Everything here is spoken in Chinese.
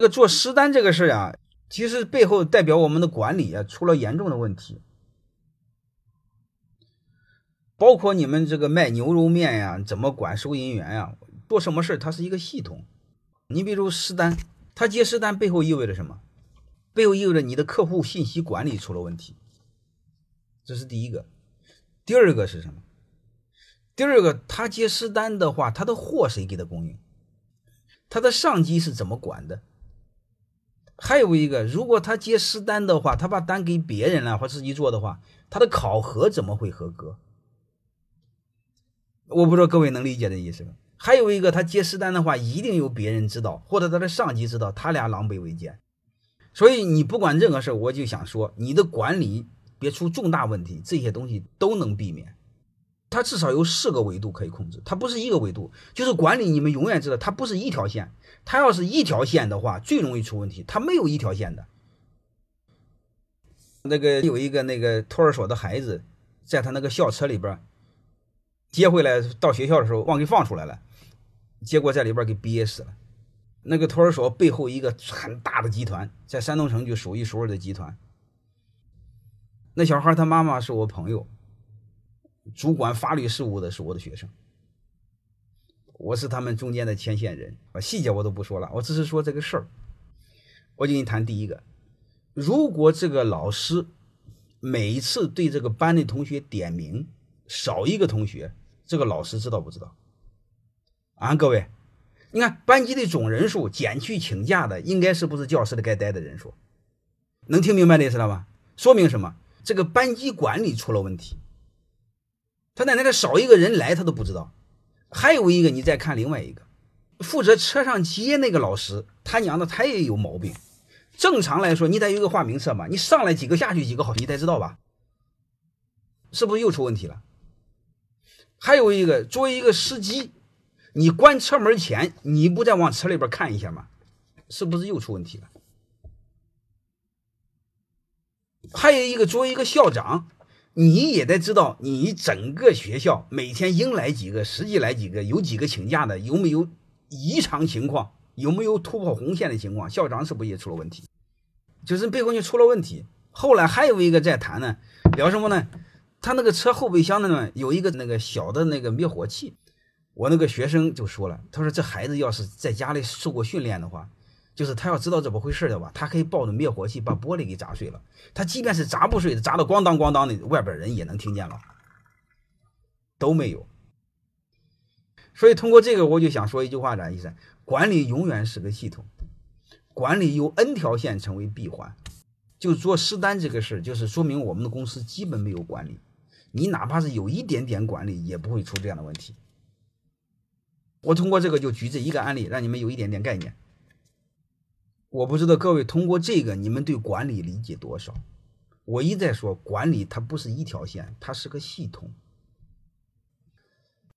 这个做实单这个事儿啊，其实背后代表我们的管理啊出了严重的问题。包括你们这个卖牛肉面呀，怎么管收银员呀，做什么事它是一个系统。你比如实单，他接私单背后意味着什么？背后意味着你的客户信息管理出了问题。这是第一个。第二个是什么？第二个，他接私单的话，他的货谁给他供应？他的上级是怎么管的？还有一个，如果他接私单的话，他把单给别人了或自己做的话，他的考核怎么会合格？我不知道各位能理解这意思吗？还有一个，他接私单的话，一定有别人知道，或者他的上级知道，他俩狼狈为奸。所以你不管任何事我就想说，你的管理别出重大问题，这些东西都能避免。它至少有四个维度可以控制，它不是一个维度，就是管理你们永远知道，它不是一条线。它要是一条线的话，最容易出问题。它没有一条线的。那个有一个那个托儿所的孩子，在他那个校车里边。接回来到学校的时候忘给放出来了，结果在里边给憋死了。那个托儿所背后一个很大的集团，在山东省就数一数二的集团。那小孩他妈妈是我朋友，主管法律事务的是我的学生，我是他们中间的牵线人啊。细节我都不说了，我只是说这个事儿。我就给你谈第一个，如果这个老师每一次对这个班的同学点名，少一个同学。这个老师知道不知道？啊，各位，你看班级的总人数减去请假的，应该是不是教室里该待的人数？能听明白的意思了吧？说明什么？这个班级管理出了问题。他奶奶的少一个人来，他都不知道。还有一个，你再看另外一个，负责车上接那个老师，他娘的他也有毛病。正常来说，你得有个画名册嘛，你上来几个，下去几个，好，你得知道吧？是不是又出问题了？还有一个，作为一个司机，你关车门前，你不再往车里边看一下吗？是不是又出问题了？还有一个，作为一个校长，你也得知道，你整个学校每天应来几个，实际来几个，有几个请假的，有没有异常情况，有没有突破红线的情况？校长是不是也出了问题？就是背后就出了问题。后来还有一个在谈呢，聊什么呢？他那个车后备箱的呢，有一个那个小的那个灭火器。我那个学生就说了，他说这孩子要是在家里受过训练的话，就是他要知道怎么回事的话，他可以抱着灭火器把玻璃给砸碎了。他即便是砸不碎的，砸的咣当咣当的，外边人也能听见了。都没有。所以通过这个，我就想说一句话，啥意思？管理永远是个系统，管理由 N 条线成为闭环。就做实单这个事，就是说明我们的公司基本没有管理。你哪怕是有一点点管理，也不会出这样的问题。我通过这个就举这一个案例，让你们有一点点概念。我不知道各位通过这个，你们对管理理解多少？我一再说，管理它不是一条线，它是个系统。